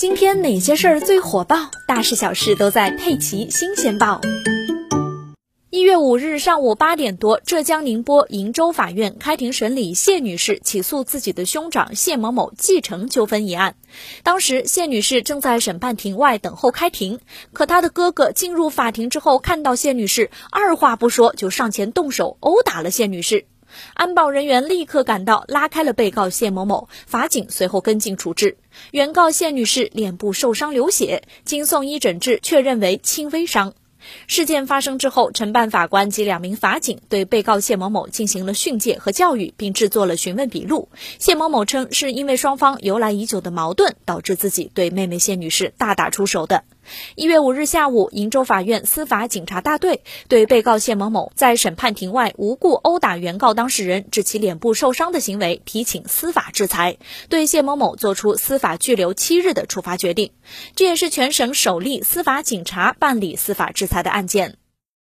今天哪些事儿最火爆？大事小事都在《佩奇新鲜报》。一月五日上午八点多，浙江宁波鄞州法院开庭审理谢女士起诉自己的兄长谢某某继承纠纷一案。当时谢女士正在审判庭外等候开庭，可她的哥哥进入法庭之后，看到谢女士，二话不说就上前动手殴打了谢女士。安保人员立刻赶到，拉开了被告谢某某，法警随后跟进处置。原告谢女士脸部受伤流血，经送医诊治，确认为轻微伤。事件发生之后，承办法官及两名法警对被告谢某某进行了训诫和教育，并制作了询问笔录。谢某某称，是因为双方由来已久的矛盾，导致自己对妹妹谢女士大打出手的。一月五日下午，鄞州法院司法警察大队对被告谢某某在审判庭外无故殴打原告当事人，致其脸部受伤的行为提请司法制裁，对谢某某作出司法拘留七日的处罚决定。这也是全省首例司法警察办理司法制裁的案件。